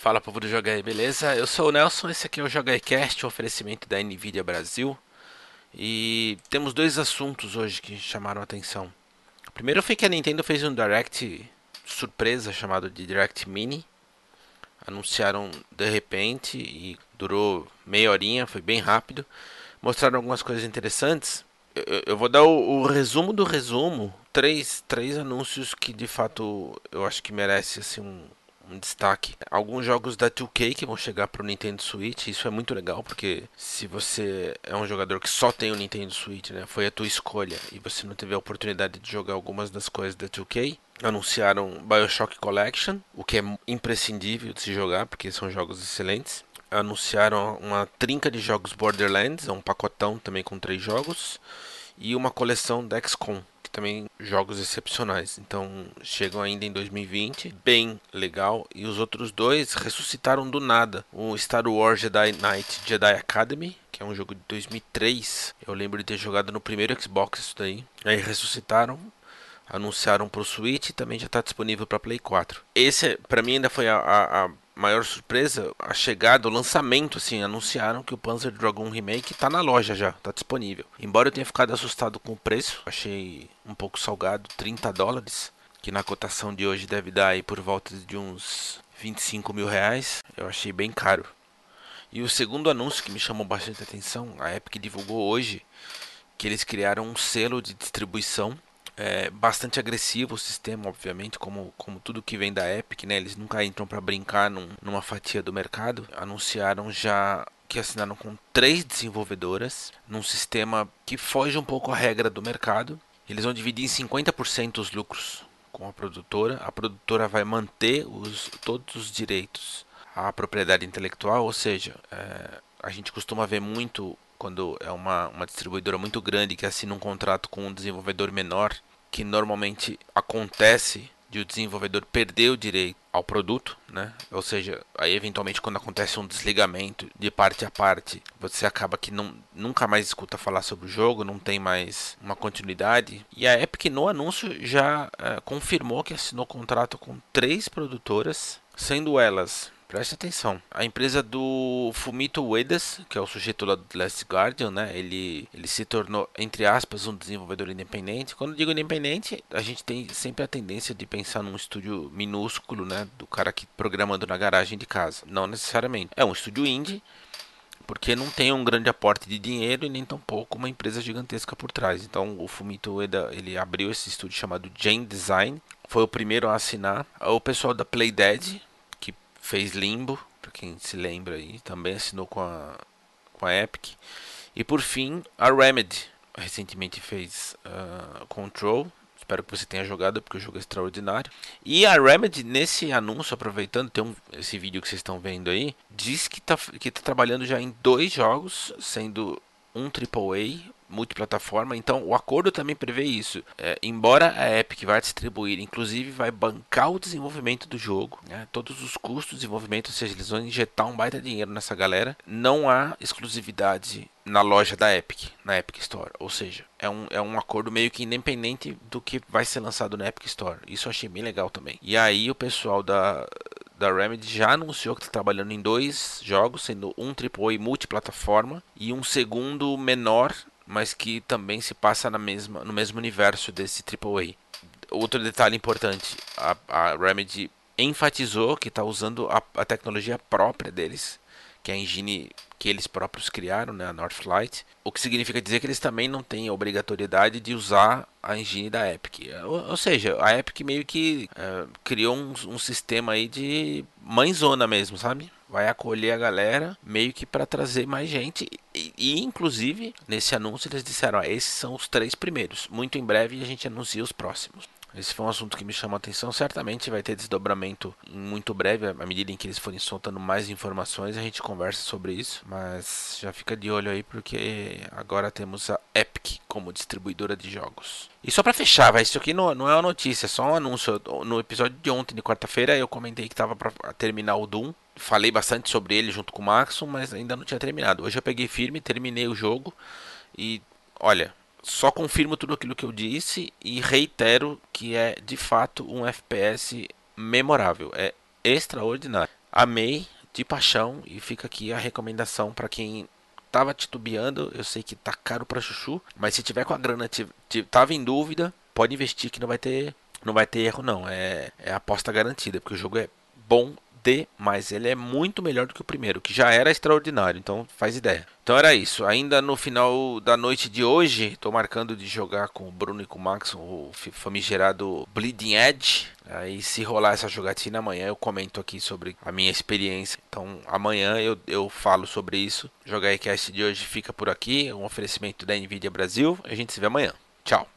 Fala povo do Joga aí, beleza? Eu sou o Nelson, esse aqui é o Joga Cast, um oferecimento da Nvidia Brasil. E temos dois assuntos hoje que chamaram a atenção. O primeiro foi que a Nintendo fez um Direct surpresa chamado de Direct Mini. Anunciaram de repente e durou meia horinha, foi bem rápido. Mostraram algumas coisas interessantes. Eu, eu vou dar o, o, resumo do resumo. Três, três anúncios que de fato eu acho que merece assim, um, um destaque. Alguns jogos da 2K que vão chegar para o Nintendo Switch, isso é muito legal, porque se você é um jogador que só tem o Nintendo Switch, né, foi a tua escolha, e você não teve a oportunidade de jogar algumas das coisas da 2K, anunciaram BioShock Collection, o que é imprescindível de se jogar, porque são jogos excelentes. Anunciaram uma trinca de jogos Borderlands, é um pacotão também com três jogos, e uma coleção da XCOM, também jogos excepcionais. Então chegam ainda em 2020, bem legal. E os outros dois ressuscitaram do nada. O Star Wars Jedi Knight Jedi Academy, que é um jogo de 2003. Eu lembro de ter jogado no primeiro Xbox isso daí. Aí ressuscitaram anunciaram para o Switch e também já está disponível para Play 4. Esse, para mim, ainda foi a, a, a, maior surpresa, a chegada, o lançamento, assim, anunciaram que o Panzer Dragon Remake está na loja já, está disponível. Embora eu tenha ficado assustado com o preço, achei um pouco salgado, 30 dólares, que na cotação de hoje deve dar aí por volta de uns 25 mil reais, eu achei bem caro. E o segundo anúncio que me chamou bastante atenção, a Epic divulgou hoje que eles criaram um selo de distribuição é bastante agressivo o sistema, obviamente, como, como tudo que vem da Epic, né? Eles nunca entram para brincar num, numa fatia do mercado. Anunciaram já que assinaram com três desenvolvedoras num sistema que foge um pouco à regra do mercado. Eles vão dividir em 50% os lucros com a produtora. A produtora vai manter os, todos os direitos à propriedade intelectual, ou seja, é, a gente costuma ver muito quando é uma, uma distribuidora muito grande que assina um contrato com um desenvolvedor menor que normalmente acontece de o desenvolvedor perder o direito ao produto, né? Ou seja, aí eventualmente quando acontece um desligamento de parte a parte, você acaba que não, nunca mais escuta falar sobre o jogo, não tem mais uma continuidade. E a Epic no anúncio já é, confirmou que assinou contrato com três produtoras, sendo elas Preste atenção. A empresa do Fumito Uedas, que é o sujeito lá do Last Guardian, né? Ele, ele se tornou, entre aspas, um desenvolvedor independente. Quando digo independente, a gente tem sempre a tendência de pensar num estúdio minúsculo, né? Do cara que programando na garagem de casa. Não necessariamente. É um estúdio indie, porque não tem um grande aporte de dinheiro e nem tampouco uma empresa gigantesca por trás. Então o Fumito Ueda ele abriu esse estúdio chamado Jane Design, foi o primeiro a assinar. O pessoal da Playdead, fez Limbo, para quem se lembra aí, também assinou com a, com a Epic. E por fim, a Remedy recentemente fez uh, Control. Espero que você tenha jogado, porque o jogo é extraordinário. E a Remedy, nesse anúncio, aproveitando, tem um, esse vídeo que vocês estão vendo aí, diz que está que tá trabalhando já em dois jogos, sendo um AAA, multiplataforma, então o acordo também prevê isso. É, embora a Epic vá distribuir, inclusive vai bancar o desenvolvimento do jogo, né, todos os custos de desenvolvimento, ou seja, eles vão injetar um baita dinheiro nessa galera, não há exclusividade na loja da Epic, na Epic Store. Ou seja, é um, é um acordo meio que independente do que vai ser lançado na Epic Store. Isso eu achei bem legal também. E aí o pessoal da, da Remedy já anunciou que está trabalhando em dois jogos, sendo um AAA multiplataforma e um segundo menor mas que também se passa na mesma, no mesmo universo desse AAA. Outro detalhe importante, a, a Remedy enfatizou que está usando a, a, tecnologia própria deles, que é a engine que eles próprios criaram, né, a Northlight, o que significa dizer que eles também não têm a obrigatoriedade de usar a engine da Epic. Ou, ou seja, a Epic meio que é, criou um, um sistema aí de mãezona mesmo, sabe? vai acolher a galera meio que para trazer mais gente. E, inclusive, nesse anúncio eles disseram: ó, esses são os três primeiros. Muito em breve a gente anuncia os próximos. Esse foi um assunto que me chamou a atenção. Certamente vai ter desdobramento muito breve, à medida em que eles forem soltando mais informações, a gente conversa sobre isso. Mas já fica de olho aí, porque agora temos a Epic como distribuidora de jogos. E só para fechar, vai, isso aqui não, não é uma notícia, é só um anúncio. No episódio de ontem, de quarta-feira, eu comentei que estava para terminar o Doom. Falei bastante sobre ele junto com o Maxon, mas ainda não tinha terminado. Hoje eu peguei firme, terminei o jogo e olha, só confirmo tudo aquilo que eu disse e reitero que é de fato um FPS memorável, é extraordinário. amei de paixão e fica aqui a recomendação para quem tava titubeando, eu sei que tá caro para chuchu, mas se tiver com a grana, tava em dúvida, pode investir que não vai ter, não vai ter erro não, é, é aposta garantida, porque o jogo é bom demais, ele é muito melhor do que o primeiro, que já era extraordinário, então faz ideia. Então era isso, ainda no final da noite de hoje, tô marcando de jogar com o Bruno e com o Max, o famigerado Bleeding Edge, Aí se rolar essa jogatina amanhã eu comento aqui sobre a minha experiência. Então amanhã eu, eu falo sobre isso. Jogar Cast de hoje fica por aqui. Um oferecimento da Nvidia Brasil. A gente se vê amanhã. Tchau.